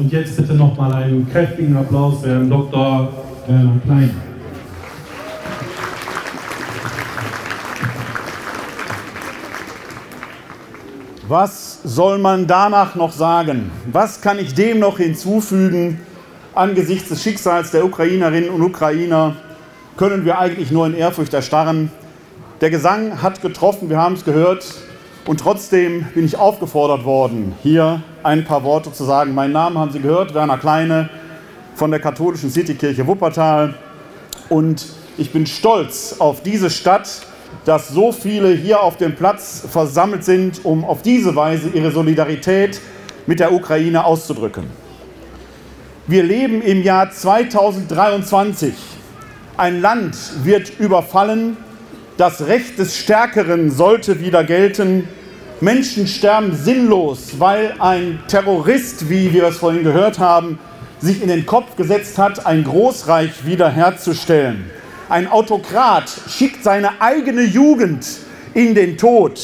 Und jetzt bitte nochmal einen kräftigen Applaus für Herrn Dr. Werner Klein. Was soll man danach noch sagen? Was kann ich dem noch hinzufügen? Angesichts des Schicksals der Ukrainerinnen und Ukrainer können wir eigentlich nur in Ehrfurcht erstarren. Der Gesang hat getroffen, wir haben es gehört. Und trotzdem bin ich aufgefordert worden, hier ein paar Worte zu sagen. Meinen Namen haben Sie gehört, Werner Kleine von der katholischen Citykirche Wuppertal. Und ich bin stolz auf diese Stadt, dass so viele hier auf dem Platz versammelt sind, um auf diese Weise ihre Solidarität mit der Ukraine auszudrücken. Wir leben im Jahr 2023. Ein Land wird überfallen. Das Recht des Stärkeren sollte wieder gelten. Menschen sterben sinnlos, weil ein Terrorist, wie wir es vorhin gehört haben, sich in den Kopf gesetzt hat, ein Großreich wiederherzustellen. Ein Autokrat schickt seine eigene Jugend in den Tod,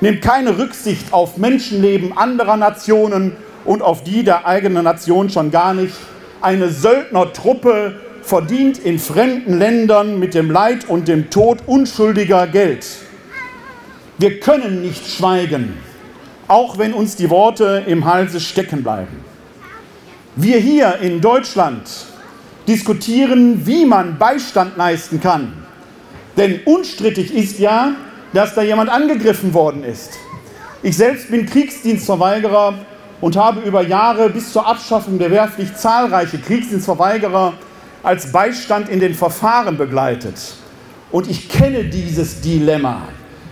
nimmt keine Rücksicht auf Menschenleben anderer Nationen und auf die der eigenen Nation schon gar nicht. Eine Söldnertruppe verdient in fremden Ländern mit dem Leid und dem Tod unschuldiger Geld. Wir können nicht schweigen, auch wenn uns die Worte im Halse stecken bleiben. Wir hier in Deutschland diskutieren, wie man Beistand leisten kann. Denn unstrittig ist ja, dass da jemand angegriffen worden ist. Ich selbst bin Kriegsdienstverweigerer und habe über Jahre bis zur Abschaffung der Wehrpflicht zahlreiche Kriegsdienstverweigerer als Beistand in den Verfahren begleitet. Und ich kenne dieses Dilemma.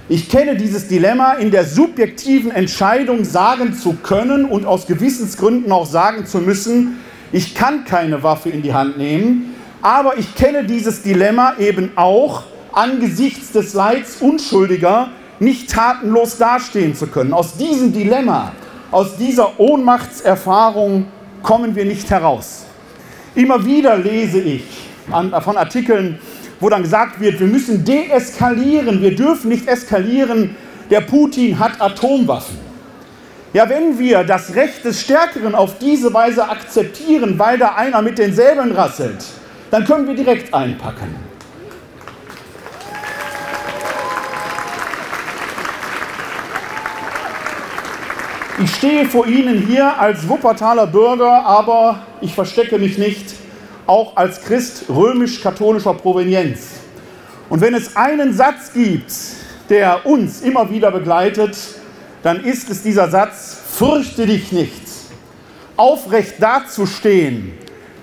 Ich kenne dieses Dilemma, in der subjektiven Entscheidung sagen zu können und aus Gewissensgründen auch sagen zu müssen, ich kann keine Waffe in die Hand nehmen, aber ich kenne dieses Dilemma eben auch angesichts des Leids Unschuldiger nicht tatenlos dastehen zu können. Aus diesem Dilemma, aus dieser Ohnmachtserfahrung kommen wir nicht heraus. Immer wieder lese ich von Artikeln, wo dann gesagt wird, wir müssen deeskalieren, wir dürfen nicht eskalieren, der Putin hat Atomwaffen. Ja, wenn wir das Recht des Stärkeren auf diese Weise akzeptieren, weil da einer mit den Säbeln rasselt, dann können wir direkt einpacken. Ich stehe vor Ihnen hier als Wuppertaler Bürger, aber ich verstecke mich nicht, auch als Christ römisch-katholischer Provenienz. Und wenn es einen Satz gibt, der uns immer wieder begleitet, dann ist es dieser Satz, fürchte dich nicht. Aufrecht dazustehen,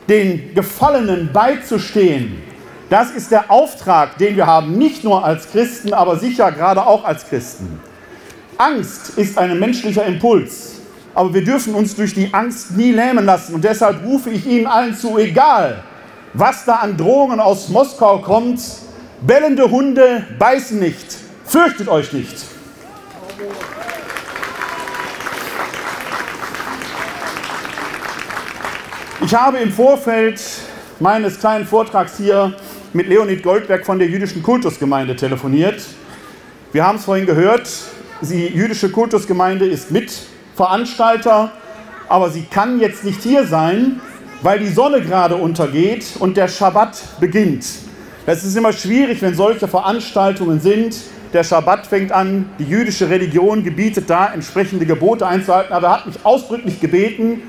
den Gefallenen beizustehen, das ist der Auftrag, den wir haben, nicht nur als Christen, aber sicher gerade auch als Christen. Angst ist ein menschlicher Impuls, aber wir dürfen uns durch die Angst nie lähmen lassen. Und deshalb rufe ich Ihnen allen zu, egal was da an Drohungen aus Moskau kommt, bellende Hunde beißen nicht, fürchtet euch nicht. Ich habe im Vorfeld meines kleinen Vortrags hier mit Leonid Goldberg von der jüdischen Kultusgemeinde telefoniert. Wir haben es vorhin gehört, die jüdische Kultusgemeinde ist Mitveranstalter, aber sie kann jetzt nicht hier sein, weil die Sonne gerade untergeht und der Schabbat beginnt. Es ist immer schwierig, wenn solche Veranstaltungen sind. Der Schabbat fängt an, die jüdische Religion gebietet da entsprechende Gebote einzuhalten, aber er hat mich ausdrücklich gebeten,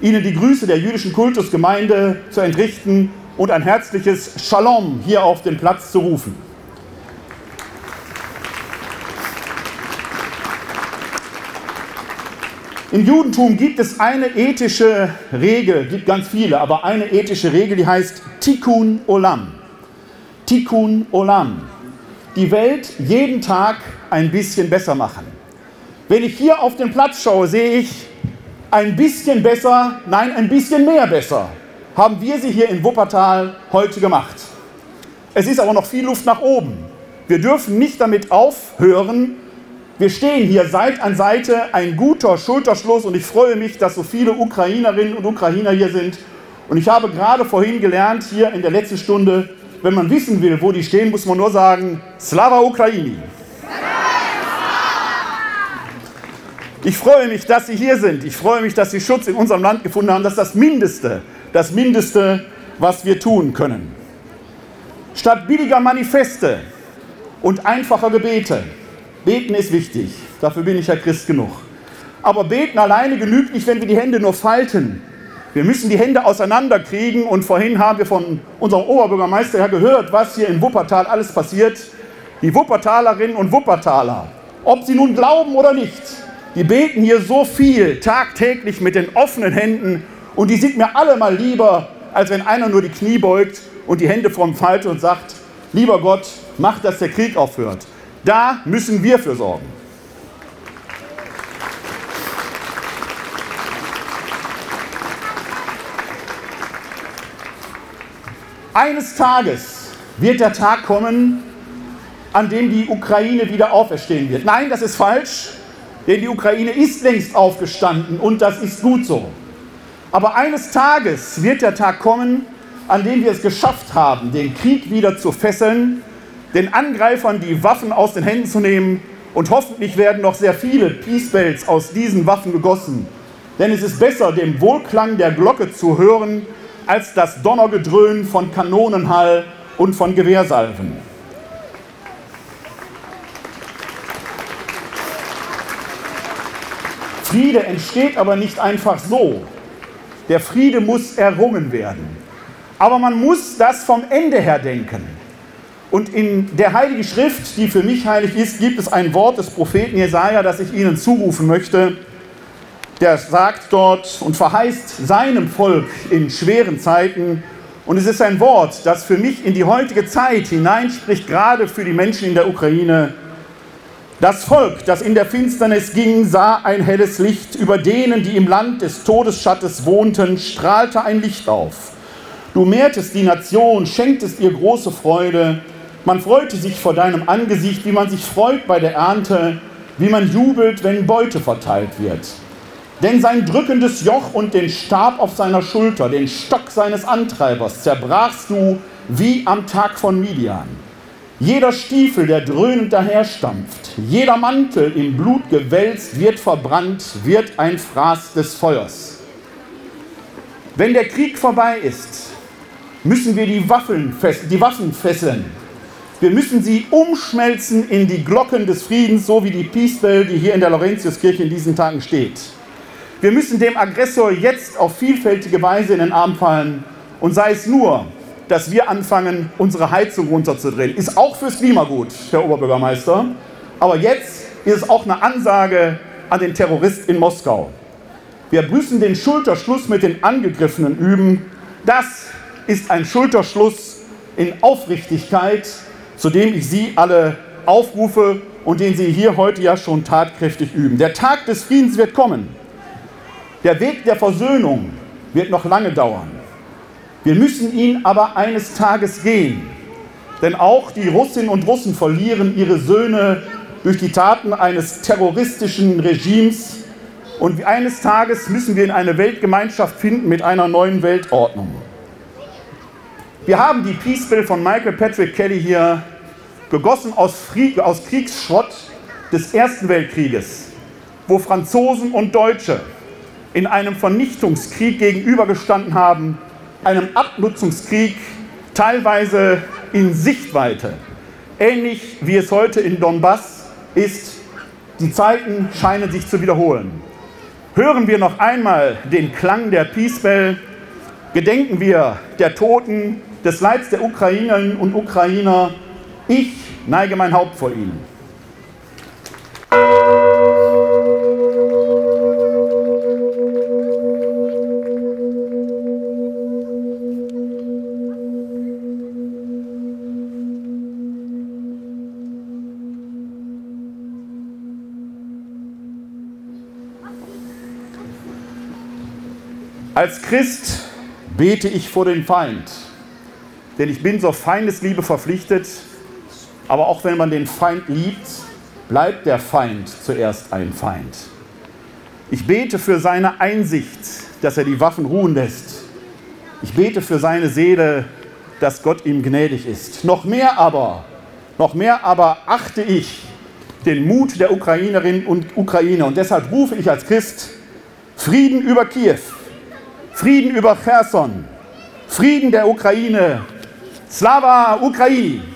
Ihnen die Grüße der jüdischen Kultusgemeinde zu entrichten und ein herzliches Shalom hier auf den Platz zu rufen. Im Judentum gibt es eine ethische Regel, gibt ganz viele, aber eine ethische Regel, die heißt Tikkun Olam. Tikkun Olam. Die Welt jeden Tag ein bisschen besser machen. Wenn ich hier auf den Platz schaue, sehe ich, ein bisschen besser, nein, ein bisschen mehr besser haben wir sie hier in Wuppertal heute gemacht. Es ist aber noch viel Luft nach oben. Wir dürfen nicht damit aufhören. Wir stehen hier Seite an Seite, ein guter Schulterschluss und ich freue mich, dass so viele Ukrainerinnen und Ukrainer hier sind. Und ich habe gerade vorhin gelernt, hier in der letzten Stunde, wenn man wissen will, wo die stehen, muss man nur sagen, Slava Ukraini. Ich freue mich, dass Sie hier sind. Ich freue mich, dass Sie Schutz in unserem Land gefunden haben. Das ist das Mindeste, das Mindeste, was wir tun können. Statt billiger Manifeste und einfacher Gebete. Beten ist wichtig. Dafür bin ich ja Christ genug. Aber beten alleine genügt nicht, wenn wir die Hände nur falten. Wir müssen die Hände auseinanderkriegen und vorhin haben wir von unserem Oberbürgermeister her gehört, was hier in Wuppertal alles passiert. Die Wuppertalerinnen und Wuppertaler, ob sie nun glauben oder nicht, die beten hier so viel tagtäglich mit den offenen Händen und die sind mir alle mal lieber, als wenn einer nur die Knie beugt und die Hände vorm Falten und sagt, lieber Gott, mach, dass der Krieg aufhört. Da müssen wir für sorgen. Eines Tages wird der Tag kommen, an dem die Ukraine wieder auferstehen wird. Nein, das ist falsch. Denn die Ukraine ist längst aufgestanden und das ist gut so. Aber eines Tages wird der Tag kommen, an dem wir es geschafft haben, den Krieg wieder zu fesseln, den Angreifern die Waffen aus den Händen zu nehmen und hoffentlich werden noch sehr viele Peace Bells aus diesen Waffen gegossen. Denn es ist besser, dem Wohlklang der Glocke zu hören, als das Donnergedröhn von Kanonenhall und von Gewehrsalven. Friede entsteht aber nicht einfach so. Der Friede muss errungen werden. Aber man muss das vom Ende her denken. Und in der Heiligen Schrift, die für mich heilig ist, gibt es ein Wort des Propheten Jesaja, das ich Ihnen zurufen möchte. Der sagt dort und verheißt seinem Volk in schweren Zeiten. Und es ist ein Wort, das für mich in die heutige Zeit hineinspricht, gerade für die Menschen in der Ukraine. Das Volk, das in der Finsternis ging, sah ein helles Licht. Über denen, die im Land des Todesschattes wohnten, strahlte ein Licht auf. Du mehrtest die Nation, schenktest ihr große Freude. Man freute sich vor deinem Angesicht, wie man sich freut bei der Ernte, wie man jubelt, wenn Beute verteilt wird. Denn sein drückendes Joch und den Stab auf seiner Schulter, den Stock seines Antreibers, zerbrachst du wie am Tag von Midian. Jeder Stiefel, der dröhnend daherstampft, jeder Mantel im Blut gewälzt, wird verbrannt, wird ein Fraß des Feuers. Wenn der Krieg vorbei ist, müssen wir die Waffen, die Waffen fesseln. Wir müssen sie umschmelzen in die Glocken des Friedens, so wie die Peace Bell, die hier in der Laurentiuskirche in diesen Tagen steht. Wir müssen dem Aggressor jetzt auf vielfältige Weise in den Arm fallen und sei es nur dass wir anfangen, unsere Heizung runterzudrehen. Ist auch fürs Klima gut, Herr Oberbürgermeister. Aber jetzt ist es auch eine Ansage an den Terrorist in Moskau. Wir müssen den Schulterschluss mit den Angegriffenen üben. Das ist ein Schulterschluss in Aufrichtigkeit, zu dem ich Sie alle aufrufe und den Sie hier heute ja schon tatkräftig üben. Der Tag des Friedens wird kommen. Der Weg der Versöhnung wird noch lange dauern. Wir müssen ihn aber eines Tages gehen. Denn auch die Russinnen und Russen verlieren ihre Söhne durch die Taten eines terroristischen Regimes. Und eines Tages müssen wir in eine Weltgemeinschaft finden mit einer neuen Weltordnung. Wir haben die Peace Bill von Michael Patrick Kelly hier gegossen aus, Fried, aus Kriegsschrott des Ersten Weltkrieges, wo Franzosen und Deutsche in einem Vernichtungskrieg gegenübergestanden haben, einem Abnutzungskrieg teilweise in Sichtweite. Ähnlich wie es heute in Donbass ist, die Zeiten scheinen sich zu wiederholen. Hören wir noch einmal den Klang der Peace Bell, gedenken wir der Toten, des Leids der Ukrainerinnen und Ukrainer. Ich neige mein Haupt vor ihnen. Als Christ bete ich vor den Feind, denn ich bin zur Feindesliebe verpflichtet, aber auch wenn man den Feind liebt, bleibt der Feind zuerst ein Feind. Ich bete für seine Einsicht, dass er die Waffen ruhen lässt. Ich bete für seine Seele, dass Gott ihm gnädig ist. Noch mehr aber, noch mehr aber achte ich den Mut der Ukrainerinnen und Ukrainer. Und deshalb rufe ich als Christ Frieden über Kiew, Frieden über Cherson, Frieden der Ukraine. Slava Ukraini!